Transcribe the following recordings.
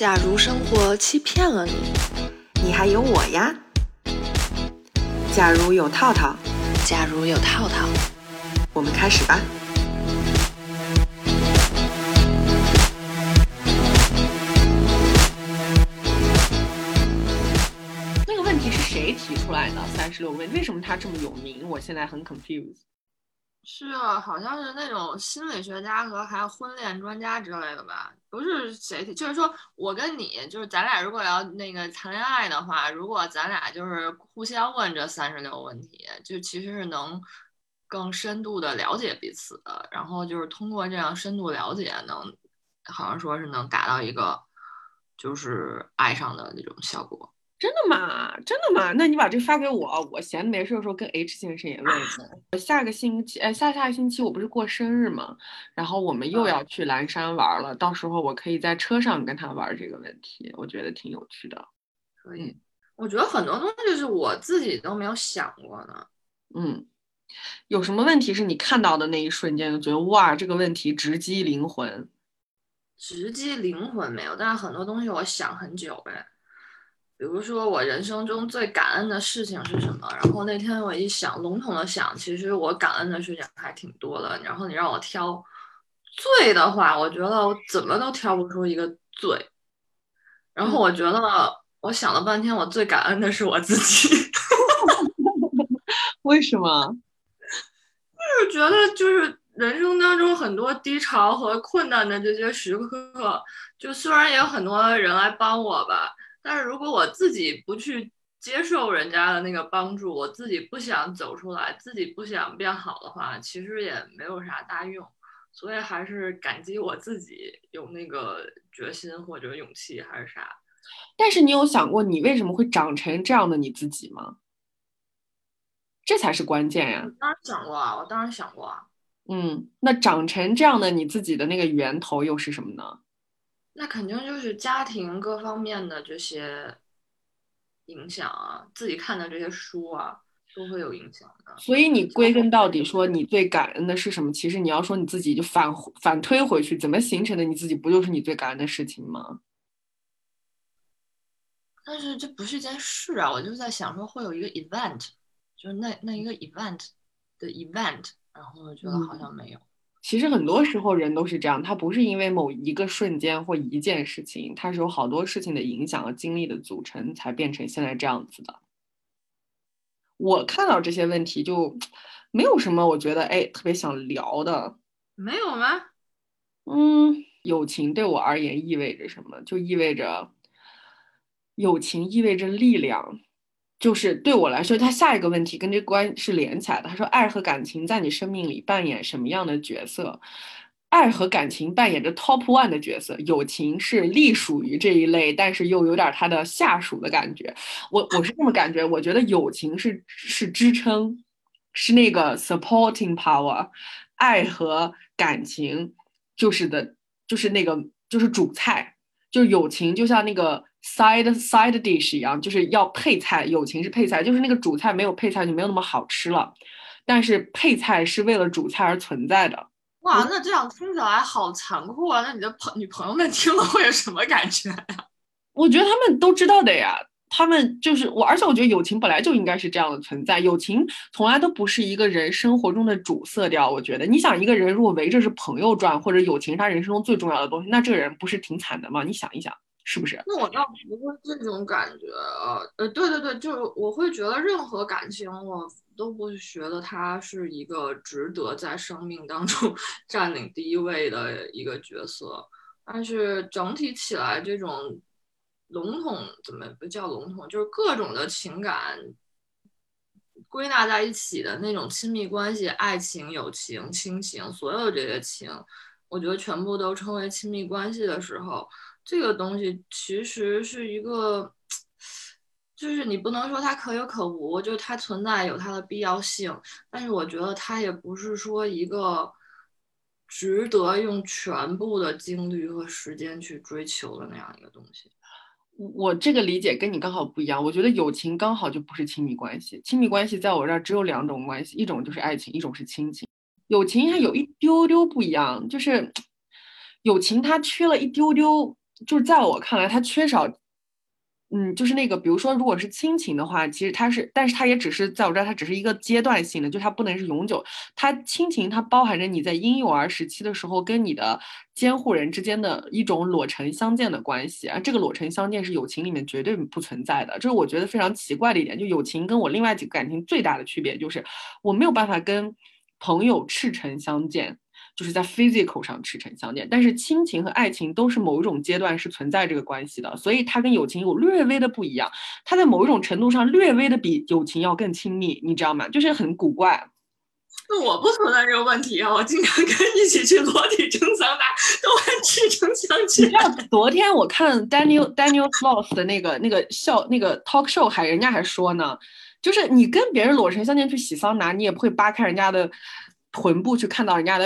假如生活欺骗了你，你还有我呀。假如有套套，假如有套套，我们开始吧。那个问题是谁提出来的？三十六问，为什么他这么有名？我现在很 confused。是啊，好像是那种心理学家和还有婚恋专家之类的吧？不是谁，就是说我跟你，就是咱俩如果要那个谈恋爱的话，如果咱俩就是互相问这三十六问题，就其实是能更深度的了解彼此的。然后就是通过这样深度了解，能好像说是能达到一个就是爱上的那种效果。真的吗？真的吗？那你把这发给我，我闲的没事的时候跟 H 先生也问一问。下个星期，哎，下下个星期我不是过生日吗？然后我们又要去蓝山玩了，到时候我可以在车上跟他玩这个问题，我觉得挺有趣的。可以，我觉得很多东西是我自己都没有想过呢。嗯，有什么问题是你看到的那一瞬间就觉得哇，这个问题直击灵魂？直击灵魂没有，但是很多东西我想很久呗。比如说我人生中最感恩的事情是什么？然后那天我一想，笼统的想，其实我感恩的事情还挺多的。然后你让我挑最的话，我觉得我怎么都挑不出一个最。然后我觉得我想了半天，我最感恩的是我自己。为什么？就是觉得就是人生当中很多低潮和困难的这些时刻，就虽然也有很多人来帮我吧。但是如果我自己不去接受人家的那个帮助，我自己不想走出来，自己不想变好的话，其实也没有啥大用。所以还是感激我自己有那个决心或者勇气，还是啥。但是你有想过你为什么会长成这样的你自己吗？这才是关键呀！当然想过啊，我当然想过啊。嗯，那长成这样的你自己的那个源头又是什么呢？那肯定就是家庭各方面的这些影响啊，自己看的这些书啊，都会有影响的。所以你归根到底说你最感恩的是什么？其实你要说你自己就反反推回去，怎么形成的你自己，不就是你最感恩的事情吗？但是这不是一件事啊，我就在想说会有一个 event，就是那那一个 event 的 event，然后我觉得好像没有。其实很多时候人都是这样，他不是因为某一个瞬间或一件事情，他是有好多事情的影响和经历的组成，才变成现在这样子的。我看到这些问题就没有什么，我觉得哎特别想聊的。没有吗？嗯，友情对我而言意味着什么？就意味着友情意味着力量。就是对我来说，他下一个问题跟这关是连起来的。他说：“爱和感情在你生命里扮演什么样的角色？爱和感情扮演着 top one 的角色，友情是隶属于这一类，但是又有点它的下属的感觉。我我是这么感觉，我觉得友情是是支撑，是那个 supporting power，爱和感情就是的，就是那个就是主菜，就是友情就像那个。” Side side dish 一样，就是要配菜，友情是配菜，就是那个主菜没有配菜就没有那么好吃了。但是配菜是为了主菜而存在的。哇，那这样听起来好残酷啊！那你的朋女朋友们听了会有什么感觉呀？我觉得他们都知道的呀，他们就是我，而且我觉得友情本来就应该是这样的存在。友情从来都不是一个人生活中的主色调。我觉得，你想一个人如果围着是朋友转，或者友情是他人生中最重要的东西，那这个人不是挺惨的吗？你想一想。是不是？那我倒不会这种感觉，呃，对对对，就是我会觉得任何感情，我都不觉得它是一个值得在生命当中 占领第一位的一个角色。但是整体起来，这种笼统怎么不叫笼统？就是各种的情感归纳在一起的那种亲密关系，爱情、友情、亲情，所有这些情，我觉得全部都称为亲密关系的时候。这个东西其实是一个，就是你不能说它可有可无，就它存在有它的必要性，但是我觉得它也不是说一个值得用全部的精力和时间去追求的那样一个东西。我这个理解跟你刚好不一样，我觉得友情刚好就不是亲密关系，亲密关系在我这儿只有两种关系，一种就是爱情，一种是亲情。友情还有一丢丢不一样，就是友情它缺了一丢丢。就是在我看来，它缺少。嗯，就是那个，比如说，如果是亲情的话，其实它是，但是它也只是在我这儿，它只是一个阶段性的，就它不能是永久。它亲情，它包含着你在婴幼儿时期的时候跟你的监护人之间的一种裸成相见的关系啊。这个裸成相见是友情里面绝对不存在的，这是我觉得非常奇怪的一点。就友情跟我另外几个感情最大的区别就是，我没有办法跟朋友赤诚相见。就是在 physical 上赤诚相见，但是亲情和爱情都是某一种阶段是存在这个关系的，所以它跟友情有略微的不一样，它在某一种程度上略微的比友情要更亲密，你知道吗？就是很古怪。那我不存在这个问题啊，我经常跟一起去裸体蒸桑拿，都很赤诚相见。你知道昨天我看 Daniel Daniel Sloss 的那个那个笑那个 talk show，还人家还说呢，就是你跟别人裸身相见去洗桑拿，你也不会扒开人家的臀部去看到人家的。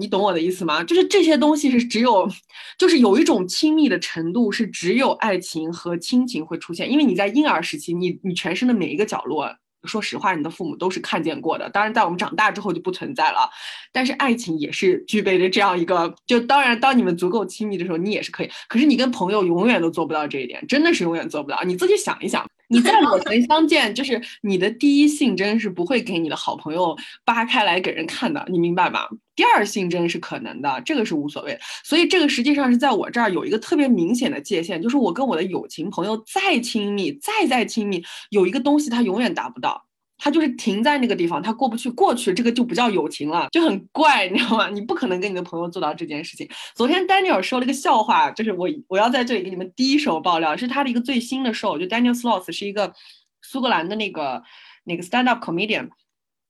你懂我的意思吗？就是这些东西是只有，就是有一种亲密的程度是只有爱情和亲情会出现，因为你在婴儿时期，你你全身的每一个角落，说实话，你的父母都是看见过的。当然，在我们长大之后就不存在了，但是爱情也是具备着这样一个，就当然当你们足够亲密的时候，你也是可以。可是你跟朋友永远都做不到这一点，真的是永远做不到。你自己想一想。你在老城相见，就是你的第一性征是不会给你的好朋友扒开来给人看的，你明白吧？第二性征是可能的，这个是无所谓。所以这个实际上是在我这儿有一个特别明显的界限，就是我跟我的友情朋友再亲密，再再亲密，有一个东西他永远达不到。他就是停在那个地方，他过不去，过去这个就不叫友情了，就很怪，你知道吗？你不可能跟你的朋友做到这件事情。昨天 Daniel 说了一个笑话，就是我我要在这里给你们第一手爆料，是他的一个最新的 show，就 Daniel Sloss 是一个苏格兰的那个那个 stand up comedian，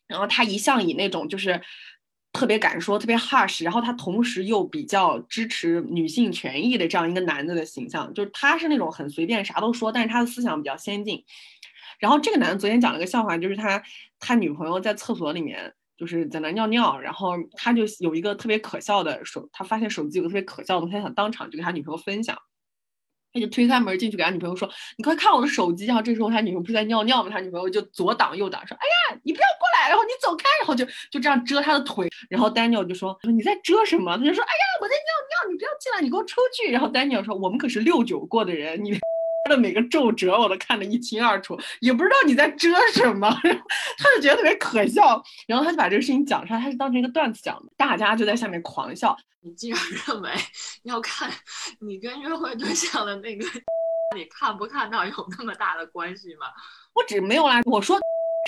然后他一向以那种就是特别敢说、特别 harsh，然后他同时又比较支持女性权益的这样一个男的的形象，就是他是那种很随便啥都说，但是他的思想比较先进。然后这个男的昨天讲了个笑话，就是他他女朋友在厕所里面就是在那尿尿，然后他就有一个特别可笑的手，他发现手机有个特别可笑的，他想当场就给他女朋友分享，他就推开门进去给他女朋友说：“你快看我的手机。”然后这时候他女朋友不是在尿尿吗？他女朋友就左挡右挡说：“哎呀，你不要过来，然后你走开。”然后就就这样遮他的腿。然后 Daniel 就说：“你在遮什么？”他就说：“哎呀，我在尿尿，你不要进来，你给我出去。”然后 Daniel 说：“我们可是六九过的人，你。”的每个皱褶我都看得一清二楚，也不知道你在遮什么，他就觉得特别可笑，然后他就把这个事情讲出来，他是当成一个段子讲的，大家就在下面狂笑。你竟然认为 要看你跟约会对象的那个，你看不看到有那么大的关系吗？我只没有啦，我说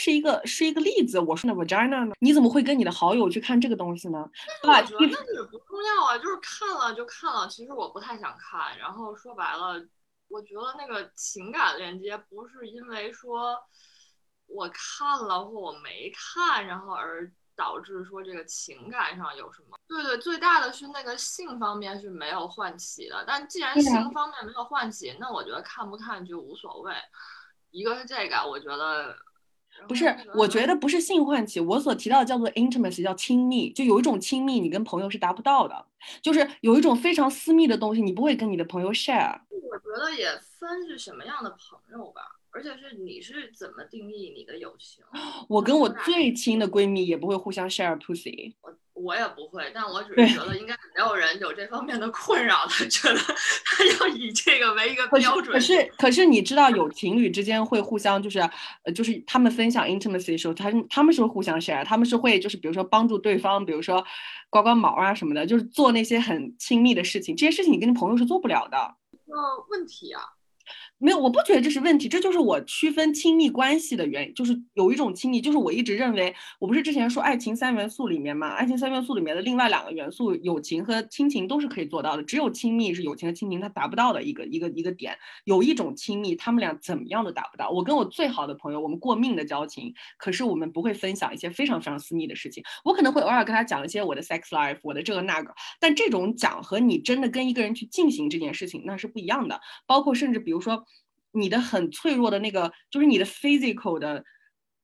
是一个是一个例子，我说那 vagina 呢？你怎么会跟你的好友去看这个东西呢？我觉得也不重要啊，就是看了就看了，其实我不太想看，然后说白了。我觉得那个情感链接不是因为说我看了或我没看，然后而导致说这个情感上有什么？对对，最大的是那个性方面是没有唤起的。但既然性方面没有唤起，那我觉得看不看就无所谓。一个是这个，我觉得。不是，我觉得不是性唤起，我所提到的叫做 intimacy，叫亲密，就有一种亲密，你跟朋友是达不到的，就是有一种非常私密的东西，你不会跟你的朋友 share。我觉得也分是什么样的朋友吧，而且是你是怎么定义你的友情？我跟我最亲的闺蜜也不会互相 share pussy。我也不会，但我只是觉得应该没有人有这方面的困扰他，觉得他要以这个为一个标准。可是，可是你知道，有情侣之间会互相就是，呃，就是他们分享 intimacy 的时候，他他们是会互相 share，他们是会就是比如说帮助对方，比如说刮刮毛啊什么的，就是做那些很亲密的事情。这些事情你跟你朋友是做不了的。一个，问题啊。没有，我不觉得这是问题，这就是我区分亲密关系的原因，就是有一种亲密，就是我一直认为，我不是之前说爱情三元素里面嘛，爱情三元素里面的另外两个元素，友情和亲情都是可以做到的，只有亲密是友情和亲情它达不到的一个一个一个点。有一种亲密，他们俩怎么样都达不到。我跟我最好的朋友，我们过命的交情，可是我们不会分享一些非常非常私密的事情。我可能会偶尔跟他讲一些我的 sex life，我的这个那个，但这种讲和你真的跟一个人去进行这件事情，那是不一样的。包括甚至比如说。你的很脆弱的那个，就是你的 physical 的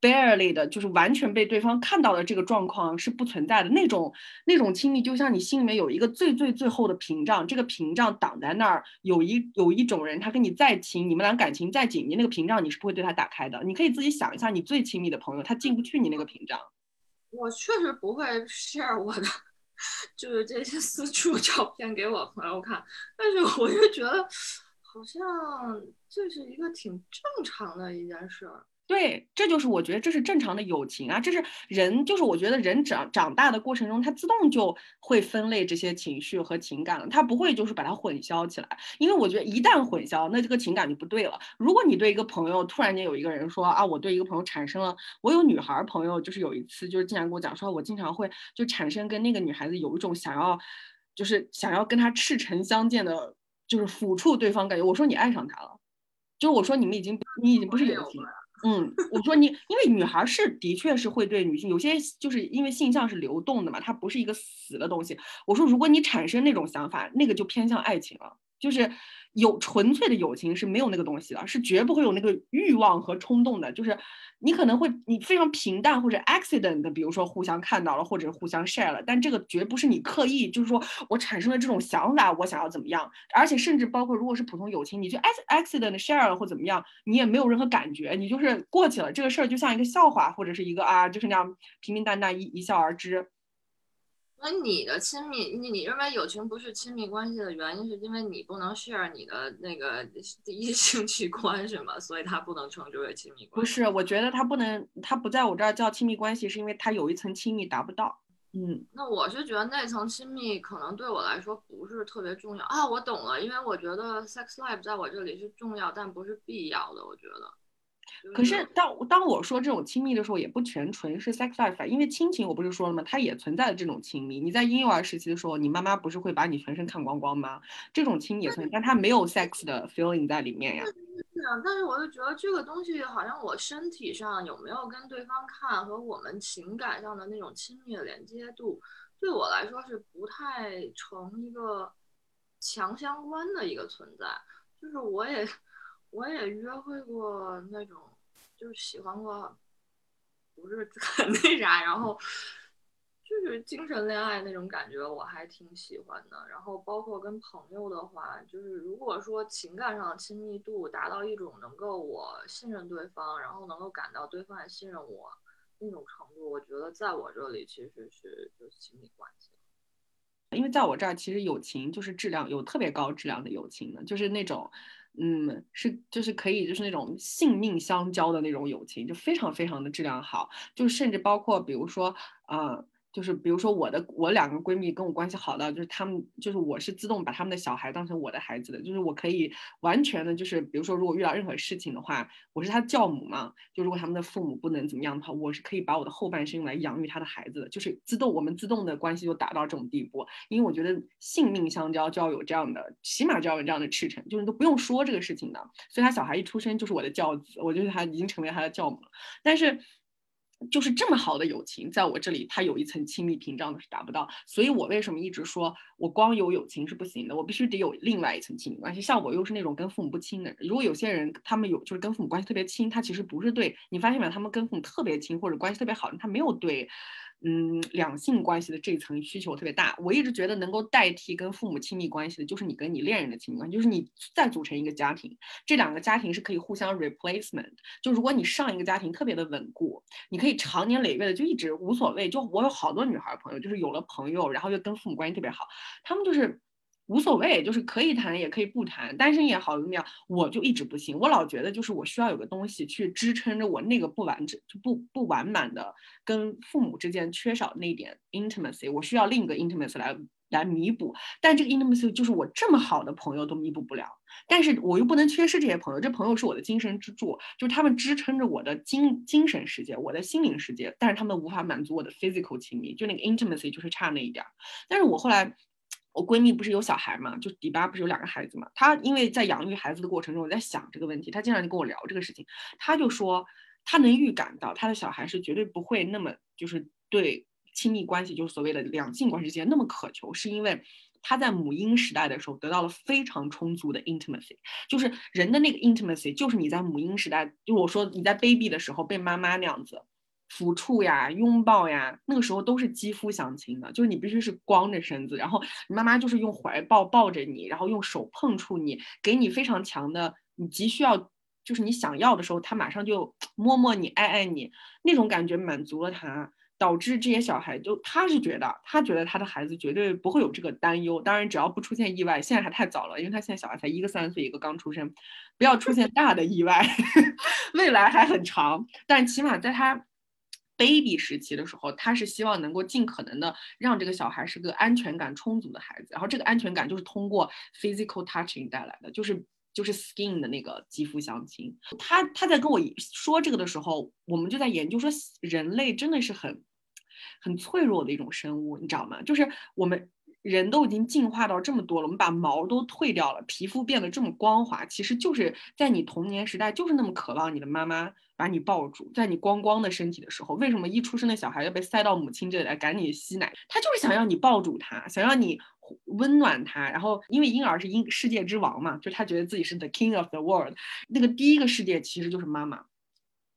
barely 的，就是完全被对方看到的这个状况是不存在的。那种那种亲密，就像你心里面有一个最最最后的屏障，这个屏障挡在那儿。有一有一种人，他跟你再亲，你们俩感情再紧密，那个屏障你是不会对他打开的。你可以自己想一下，你最亲密的朋友，他进不去你那个屏障。我确实不会 share 我的就是这些私处照片给我朋友看，但是我就觉得好像这是一个挺正常的一件事儿。对，这就是我觉得这是正常的友情啊，这是人，就是我觉得人长长大的过程中，他自动就会分类这些情绪和情感了，他不会就是把它混淆起来，因为我觉得一旦混淆，那这个情感就不对了。如果你对一个朋友突然间有一个人说啊，我对一个朋友产生了，我有女孩朋友，就是有一次就是经常跟我讲说，我经常会就产生跟那个女孩子有一种想要，就是想要跟她赤诚相见的，就是抚触对方感觉。我说你爱上他了，就是我说你们已经你已经不是友情。嗯，我说你，因为女孩是的确是会对女性有些，就是因为性向是流动的嘛，它不是一个死的东西。我说，如果你产生那种想法，那个就偏向爱情了，就是。有纯粹的友情是没有那个东西的，是绝不会有那个欲望和冲动的。就是你可能会你非常平淡或者 accident 的，比如说互相看到了或者互相 share 了，但这个绝不是你刻意，就是说我产生了这种想法，我想要怎么样。而且甚至包括如果是普通友情，你就 accident share 了或怎么样，你也没有任何感觉，你就是过去了这个事儿，就像一个笑话或者是一个啊，就是那样平平淡淡一一笑而之。那你的亲密，你你认为友情不是亲密关系的原因，是因为你不能 share 你的那个第一性器官是吗？所以它不能称之为亲密关系。不是，我觉得它不能，它不在我这儿叫亲密关系，是因为它有一层亲密达不到。嗯，那我是觉得那层亲密可能对我来说不是特别重要啊。我懂了，因为我觉得 sex life 在我这里是重要，但不是必要的。我觉得。可是当当我说这种亲密的时候，也不全纯是 sex life，因为亲情我不是说了吗？它也存在的这种亲密。你在婴幼儿时期的时候，你妈妈不是会把你全身看光光吗？这种亲密也存在，但它没有 sex 的 feeling 在里面呀。是啊，但是我就觉得这个东西好像我身体上有没有跟对方看和我们情感上的那种亲密的连接度，对我来说是不太成一个强相关的一个存在。就是我也。我也约会过那种，就是喜欢过，不是 很那啥，然后就是精神恋爱那种感觉，我还挺喜欢的。然后包括跟朋友的话，就是如果说情感上的亲密度达到一种能够我信任对方，然后能够感到对方也信任我那种程度，我觉得在我这里其实是就是亲密关系。因为在我这儿，其实友情就是质量有特别高质量的友情的，就是那种。嗯，是就是可以，就是那种性命相交的那种友情，就非常非常的质量好，就甚至包括比如说，啊。就是比如说我的我两个闺蜜跟我关系好的，就是她们就是我是自动把她们的小孩当成我的孩子的，就是我可以完全的，就是比如说如果遇到任何事情的话，我是她教母嘛，就如果他们的父母不能怎么样的话，我是可以把我的后半生用来养育他的孩子的，就是自动我们自动的关系就达到这种地步，因为我觉得性命相交就要有这样的，起码就要有这样的赤诚，就是都不用说这个事情的，所以他小孩一出生就是我的教子，我觉得他已经成为他的教母了，但是。就是这么好的友情，在我这里，它有一层亲密屏障的是达不到，所以我为什么一直说我光有友情是不行的，我必须得有另外一层亲密关系。像我又是那种跟父母不亲的人，如果有些人他们有就是跟父母关系特别亲，他其实不是对你发现没有，他们跟父母特别亲或者关系特别好，他没有对。嗯，两性关系的这层需求特别大。我一直觉得能够代替跟父母亲密关系的，就是你跟你恋人的亲密关系，就是你再组成一个家庭，这两个家庭是可以互相 replacement。就如果你上一个家庭特别的稳固，你可以长年累月的就一直无所谓。就我有好多女孩朋友，就是有了朋友，然后又跟父母关系特别好，他们就是。无所谓，就是可以谈也可以不谈，单身也好怎么样，我就一直不行。我老觉得就是我需要有个东西去支撑着我那个不完整、就不不完满的跟父母之间缺少那一点 intimacy，我需要另一个 intimacy 来来弥补。但这个 intimacy 就是我这么好的朋友都弥补不了，但是我又不能缺失这些朋友，这朋友是我的精神支柱，就是他们支撑着我的精精神世界、我的心灵世界，但是他们无法满足我的 physical 亲密，就那个 intimacy 就是差那一点儿。但是我后来。我闺蜜不是有小孩嘛，就迪巴不是有两个孩子嘛？她因为在养育孩子的过程中，我在想这个问题，她经常就跟我聊这个事情。她就说，她能预感到她的小孩是绝对不会那么就是对亲密关系，就是所谓的两性关系之间那么渴求，是因为他在母婴时代的时候得到了非常充足的 intimacy，就是人的那个 intimacy，就是你在母婴时代，就我说你在 baby 的时候被妈妈那样子。抚触呀，拥抱呀，那个时候都是肌肤相亲的，就是你必须是光着身子，然后你妈妈就是用怀抱抱着你，然后用手碰触你，给你非常强的，你急需要，就是你想要的时候，他马上就 摸摸你，爱爱你，那种感觉满足了他。导致这些小孩就他是觉得，他觉得他的孩子绝对不会有这个担忧。当然，只要不出现意外，现在还太早了，因为他现在小孩才一个三岁，一个刚出生，不要出现大的意外，未来还很长。但起码在他 baby 时期的时候，他是希望能够尽可能的让这个小孩是个安全感充足的孩子。然后这个安全感就是通过 physical touching 带来的，就是就是 skin 的那个肌肤相亲。他他在跟我说这个的时候，我们就在研究说，人类真的是很很脆弱的一种生物，你知道吗？就是我们人都已经进化到这么多了，我们把毛都退掉了，皮肤变得这么光滑，其实就是在你童年时代就是那么渴望你的妈妈把你抱住，在你光光的身体的时候，为什么一出生的小孩要被塞到母亲这里来赶紧吸奶？他就是想要你抱住他，想要你温暖他。然后因为婴儿是婴世界之王嘛，就他觉得自己是 the king of the world，那个第一个世界其实就是妈妈。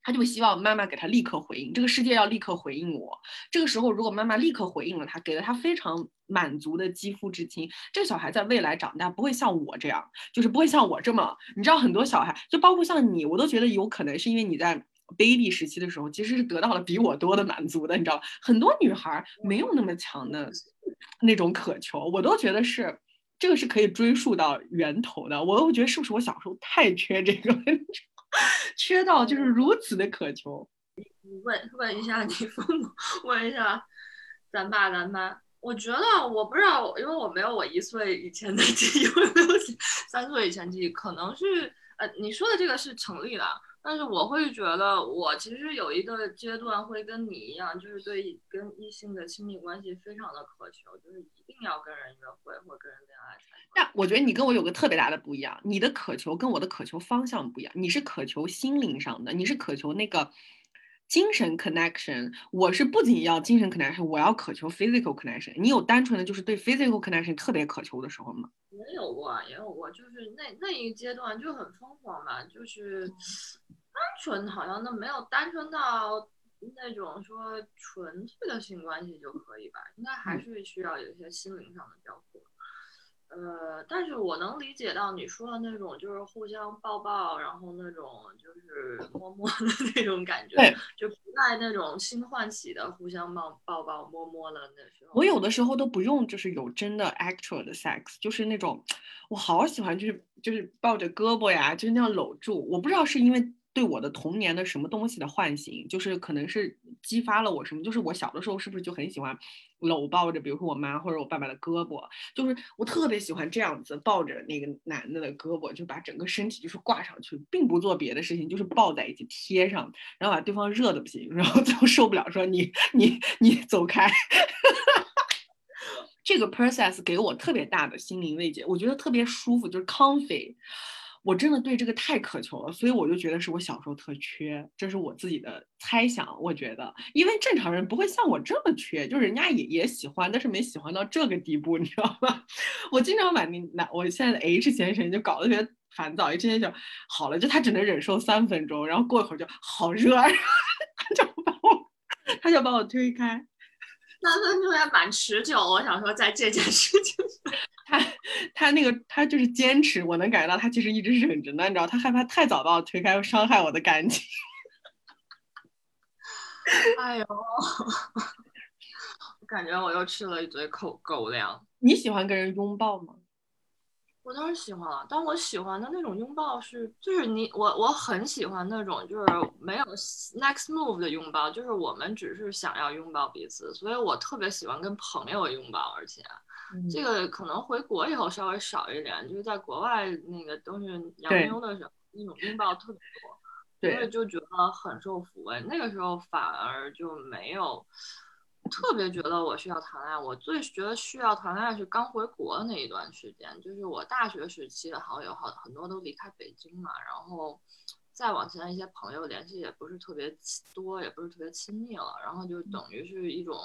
他就会希望妈妈给他立刻回应，这个世界要立刻回应我。这个时候，如果妈妈立刻回应了他，给了他非常满足的肌肤之亲，这个小孩在未来长大不会像我这样，就是不会像我这么。你知道，很多小孩，就包括像你，我都觉得有可能是因为你在 baby 时期的时候，其实是得到了比我多的满足的。你知道，很多女孩没有那么强的 那种渴求，我都觉得是这个是可以追溯到源头的。我都觉得是不是我小时候太缺这个。缺到就是如此的渴求。问问一下你父母，问一下咱爸咱妈。我觉得我不知道，因为我没有我一岁以前的记忆，没有 三岁以前记忆，可能是呃你说的这个是成立的。但是我会觉得，我其实有一个阶段会跟你一样，就是对跟异性的亲密关系非常的渴求，就是一定要跟人约会或跟人。那我觉得你跟我有个特别大的不一样，你的渴求跟我的渴求方向不一样。你是渴求心灵上的，你是渴求那个精神 connection。我是不仅要精神 connection，我要渴求 physical connection。你有单纯的就是对 physical connection 特别渴求的时候吗？也有过，也有过，就是那那一个阶段就很疯狂嘛，就是单纯好像都没有单纯到那种说纯粹的性关系就可以吧，应该还是需要有一些心灵上的交互。呃，但是我能理解到你说的那种，就是互相抱抱，然后那种就是摸摸的那种感觉，就不带那种新唤起的互相抱抱抱摸摸的那时候。我有的时候都不用，就是有真的 actual 的 sex，就是那种我好喜欢，就是就是抱着胳膊呀，就是那样搂住。我不知道是因为。对我的童年的什么东西的唤醒，就是可能是激发了我什么，就是我小的时候是不是就很喜欢搂抱着，比如说我妈或者我爸爸的胳膊，就是我特别喜欢这样子抱着那个男的的胳膊，就把整个身体就是挂上去，并不做别的事情，就是抱在一起贴上，然后把对方热的不行，然后最后受不了，说你你你走开。这个 process 给我特别大的心灵慰藉，我觉得特别舒服，就是 comfy。我真的对这个太渴求了，所以我就觉得是我小时候特缺，这是我自己的猜想。我觉得，因为正常人不会像我这么缺，就是人家也也喜欢，但是没喜欢到这个地步，你知道吗？我经常把那那我现在的 H 先生就搞得特别烦躁，H 先生好了，就他只能忍受三分钟，然后过一会儿就好热，他就把我他就把我推开，三分钟也蛮持久。我想说，在这件事情。他他那个他就是坚持，我能感觉到他其实一直忍着呢，你知道，他害怕太早把我推开，伤害我的感情。哎呦，我感觉我又吃了一嘴口狗粮。你喜欢跟人拥抱吗？我当然喜欢了，但我喜欢的那种拥抱是，就是你我我很喜欢那种就是没有 next move 的拥抱，就是我们只是想要拥抱彼此，所以我特别喜欢跟朋友拥抱，而且。这个可能回国以后稍微少一点，就是在国外那个都是洋妞的时候，那种拥抱特别多，所以就觉得很受抚慰。那个时候反而就没有特别觉得我需要谈恋爱。我最觉得需要谈恋爱是刚回国的那一段时间，就是我大学时期的好友好很多都离开北京嘛，然后再往前一些朋友联系也不是特别多，也不是特别亲密了，然后就等于是一种。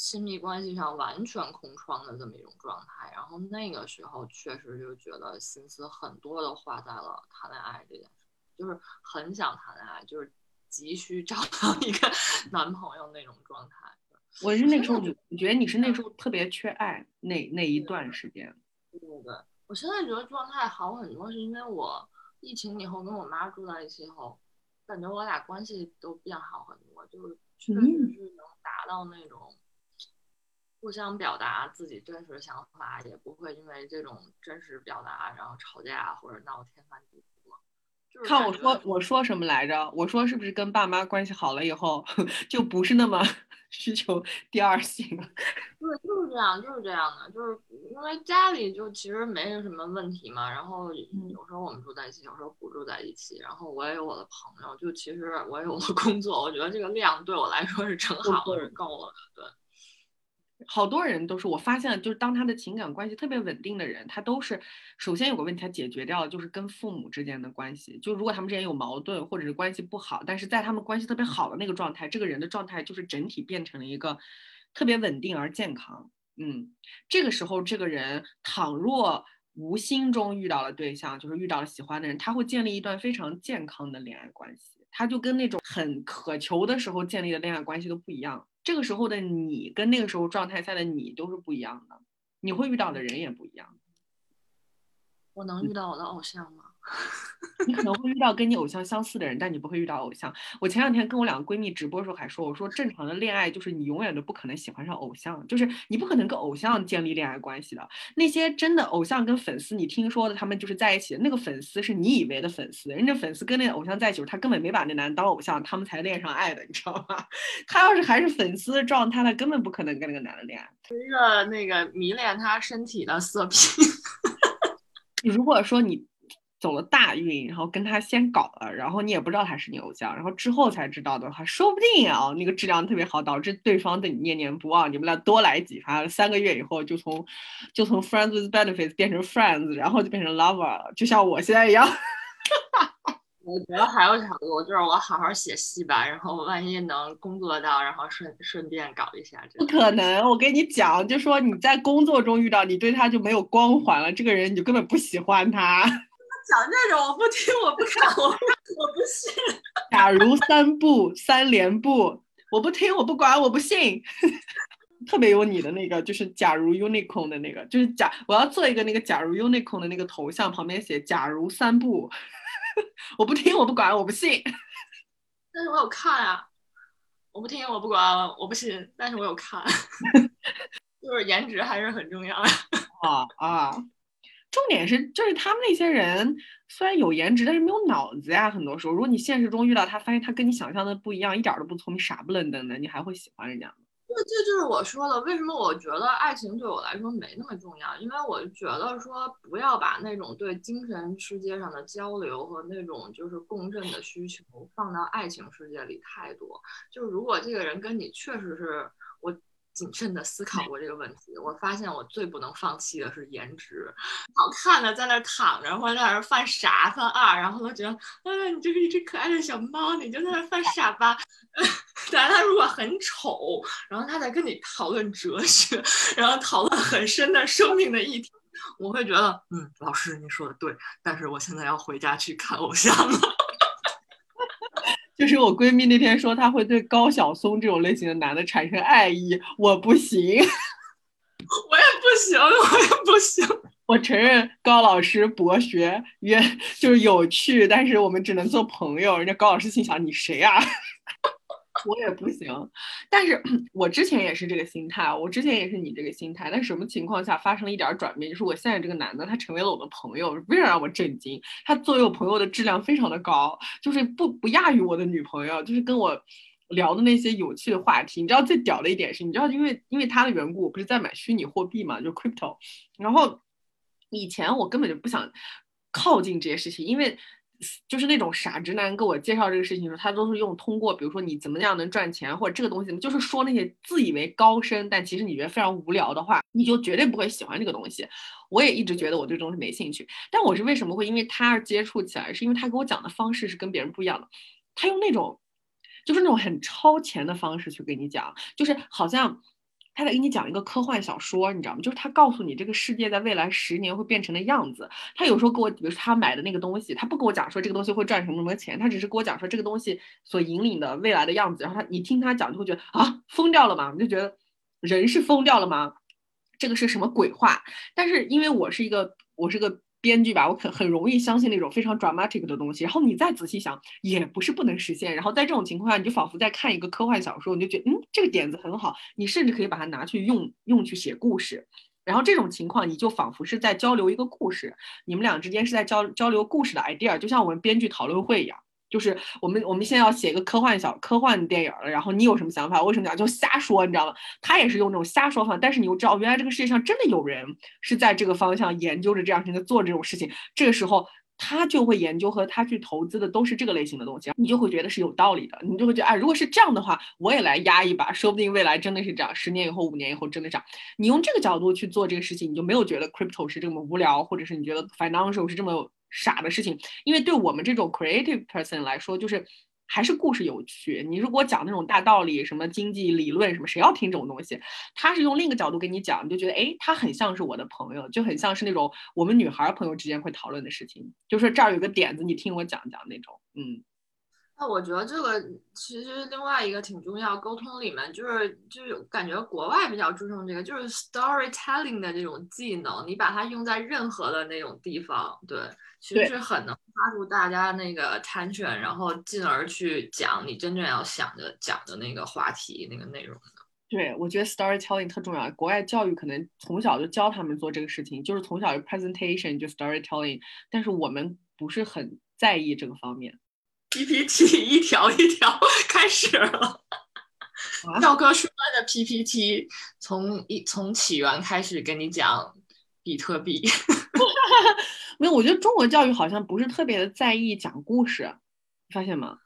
亲密关系上完全空窗的这么一种状态，然后那个时候确实就觉得心思很多都花在了谈恋爱这件事，就是很想谈恋爱，就是急需找到一个 男朋友那种状态。我是那时候，你觉得你是那时候特别缺爱那那一段时间？对对对，我现在觉得状态好很多，是因为我疫情以后跟我妈住在一起后，感觉我俩关系都变好很多，就是确实是能。达到那种互相表达自己真实想法，也不会因为这种真实表达然后吵架或者闹天翻地覆。就是看我说我说什么来着？我说是不是跟爸妈关系好了以后，就不是那么 需求第二性了？对，就是这样，就是这样的，就是因为家里就其实没什么问题嘛，然后嗯有时候我们住在一起，有时候不住在一起，然后我也有我的朋友，就其实我也有我的工作，我觉得这个量对我来说是正好的，是够了的，对。好多人都是我发现了，就是当他的情感关系特别稳定的人，他都是首先有个问题他解决掉了，就是跟父母之间的关系。就如果他们之间有矛盾或者是关系不好，但是在他们关系特别好的那个状态，这个人的状态就是整体变成了一个特别稳定而健康。嗯，这个时候这个人倘若无心中遇到了对象，就是遇到了喜欢的人，他会建立一段非常健康的恋爱关系。他就跟那种很渴求的时候建立的恋爱关系都不一样。这个时候的你跟那个时候状态下的你都是不一样的，你会遇到的人也不一样。我能遇到我的偶像吗？你可能会遇到跟你偶像相似的人，但你不会遇到偶像。我前两天跟我两个闺蜜直播的时候还说，我说正常的恋爱就是你永远都不可能喜欢上偶像，就是你不可能跟偶像建立恋爱关系的。那些真的偶像跟粉丝，你听说的他们就是在一起的，那个粉丝是你以为的粉丝，人家粉丝跟那个偶像在一起，他根本没把那男的当偶像，他们才恋上爱的，你知道吗？他要是还是粉丝的状态，他根本不可能跟那个男的恋爱。一个那个迷恋他身体的色 批。如果说你走了大运，然后跟他先搞了，然后你也不知道他是你偶像，然后之后才知道的话，说不定啊，那个质量特别好，导致对方对你念念不忘，你们俩多来几发，三个月以后就从就从 friends with benefits 变成 friends，然后就变成 lover 了，就像我现在一样。我觉得还有条路，就是我好好写戏吧，然后万一能工作到，然后顺顺便搞一下这不可能，我跟你讲，就说你在工作中遇到，你对他就没有光环了，这个人你就根本不喜欢他。讲这种，我不听，我不看，我我不信。假如三不三连不，我不听，我不管，我不信。特别有你的那个，就是假如 unicorn 的那个，就是假我要做一个那个假如 unicorn 的那个头像，旁边写假如三不，我不听，我不管，我不信。但是我有看啊，我不听，我不管，我不信，但是我有看，就是颜值还是很重要的。啊啊！重点是，就是他们那些人虽然有颜值，但是没有脑子呀。很多时候，如果你现实中遇到他，发现他跟你想象的不一样，一点都不聪明，傻不愣登的，你还会喜欢人家吗？这这就是我说的，为什么我觉得爱情对我来说没那么重要？因为我觉得说不要把那种对精神世界上的交流和那种就是共振的需求放到爱情世界里太多。就是如果这个人跟你确实是我谨慎的思考过这个问题，我发现我最不能放弃的是颜值，好看的在那儿躺着或者在那儿犯傻犯二，然后都觉得啊你就是一只可爱的小猫，你就在那儿犯傻吧。但他如果很丑，然后他在跟你讨论哲学，然后讨论很深的生命的议题，我会觉得，嗯，老师你说的对，但是我现在要回家去看偶像了。就是我闺蜜那天说，她会对高晓松这种类型的男的产生爱意，我不行，我也不行，我也不行。我承认高老师博学渊就是有趣，但是我们只能做朋友。人家高老师心想你谁啊？我也不行，但是 我之前也是这个心态，我之前也是你这个心态，但是什么情况下发生了一点转变？就是我现在这个男的，他成为了我的朋友，非常让我震惊。他作为我朋友的质量非常的高，就是不不亚于我的女朋友，就是跟我聊的那些有趣的话题。你知道最屌的一点是，你知道因为因为他的缘故，我不是在买虚拟货币嘛，就 crypto，然后以前我根本就不想靠近这些事情，因为。就是那种傻直男跟我介绍这个事情的时候，他都是用通过，比如说你怎么样能赚钱，或者这个东西，就是说那些自以为高深，但其实你觉得非常无聊的话，你就绝对不会喜欢这个东西。我也一直觉得我对这东西没兴趣，但我是为什么会因为他而接触起来，是因为他给我讲的方式是跟别人不一样的，他用那种就是那种很超前的方式去跟你讲，就是好像。他在给你讲一个科幻小说，你知道吗？就是他告诉你这个世界在未来十年会变成的样子。他有时候给我，比如他买的那个东西，他不跟我讲说这个东西会赚什么什么钱，他只是跟我讲说这个东西所引领的未来的样子。然后他，你听他讲就会觉得啊，疯掉了吗？你就觉得人是疯掉了吗？这个是什么鬼话？但是因为我是一个，我是个编剧吧，我很很容易相信那种非常 dramatic 的东西，然后你再仔细想，也不是不能实现。然后在这种情况下，你就仿佛在看一个科幻小说，你就觉得嗯，这个点子很好，你甚至可以把它拿去用用去写故事。然后这种情况，你就仿佛是在交流一个故事，你们俩之间是在交交流故事的 idea，就像我们编剧讨论会一样。就是我们我们现在要写一个科幻小科幻电影了，然后你有什么想法？为什么讲就瞎说？你知道吗？他也是用这种瞎说法，但是你又知道，原来这个世界上真的有人是在这个方向研究着这样事情，做这种事情。这个时候他就会研究和他去投资的都是这个类型的东西，你就会觉得是有道理的，你就会觉得哎，如果是这样的话，我也来压一把，说不定未来真的是这样，十年以后、五年以后真的这样。你用这个角度去做这个事情，你就没有觉得 crypto 是这么无聊，或者是你觉得 financial 是这么。傻的事情，因为对我们这种 creative person 来说，就是还是故事有趣。你如果讲那种大道理，什么经济理论什么，谁要听这种东西？他是用另一个角度给你讲，你就觉得哎，他很像是我的朋友，就很像是那种我们女孩朋友之间会讨论的事情。就说这儿有个点子，你听我讲讲那种，嗯。那我觉得这个其实另外一个挺重要，沟通里面就是就是感觉国外比较注重这个，就是 storytelling 的这种技能，你把它用在任何的那种地方，对。其实是很能抓住大家那个 attention，然后进而去讲你真正要想的讲的那个话题、那个内容的。对，我觉得 storytelling 特重要。国外教育可能从小就教他们做这个事情，就是从小就 presentation 就 storytelling，但是我们不是很在意这个方面。PPT 一条一条开始了，教科书般的 PPT 从一从起源开始跟你讲比特币。没有，我觉得中国教育好像不是特别的在意讲故事，你发现吗？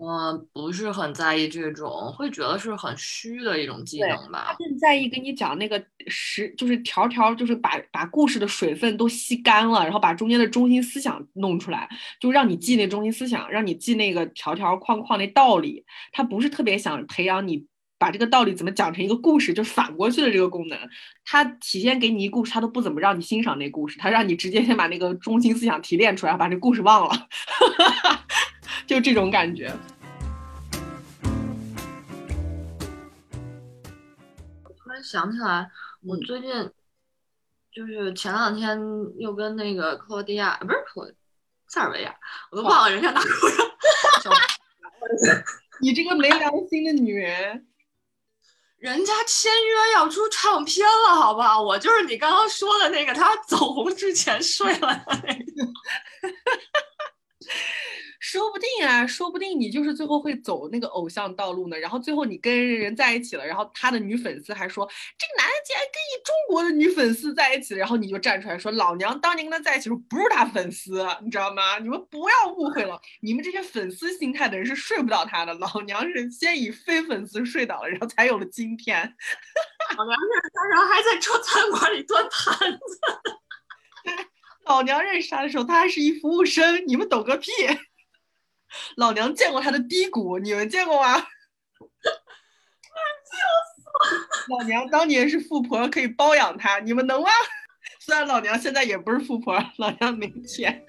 嗯，不是很在意这种，会觉得是很虚的一种技能吧。他更在意跟你讲那个实，就是条条，就是把把故事的水分都吸干了，然后把中间的中心思想弄出来，就让你记那中心思想，让你记那个条条框框那道理。他不是特别想培养你。把这个道理怎么讲成一个故事，就反过去的这个功能，他体现给你一故事，他都不怎么让你欣赏那故事，他让你直接先把那个中心思想提炼出来，把这故事忘了，就这种感觉。我突然想起来，我最近就是前两天又跟那个克罗地亚，不是克塞尔维亚，我都忘了人家哪国人。你这个没良心的女人！人家签约要出唱片了，好不好？我就是你刚刚说的那个，他走红之前睡了那个。说不定啊，说不定你就是最后会走那个偶像道路呢。然后最后你跟人在一起了，然后他的女粉丝还说这个男的竟然跟一中国的女粉丝在一起，然后你就站出来说老娘当年跟他在一起时候不是他粉丝，你知道吗？你们不要误会了，你们这些粉丝心态的人是睡不到他的。老娘是先以非粉丝睡倒了，然后才有了今天。老娘认识他，然后还在中餐馆里端盘子。老娘认识他的时候，他还是一服务生，你们懂个屁。老娘见过他的低谷，你们见过吗？笑死了！老娘当年是富婆，可以包养他，你们能吗？虽然老娘现在也不是富婆，老娘没钱。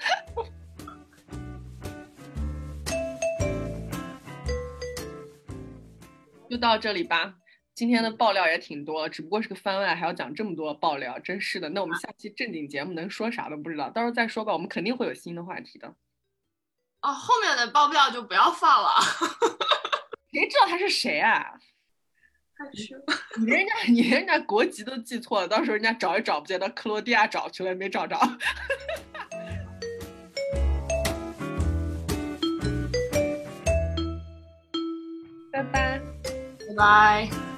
就到这里吧，今天的爆料也挺多，只不过是个番外，还要讲这么多爆料，真是的。那我们下期正经节目能说啥都不知道，到时候再说吧。我们肯定会有新的话题的。哦，后面的爆料就不要放了。谁知道他是谁啊？你人家你人家国籍都记错了，到时候人家找也找不见，到克罗地亚找去了也，没找着。拜拜，拜拜。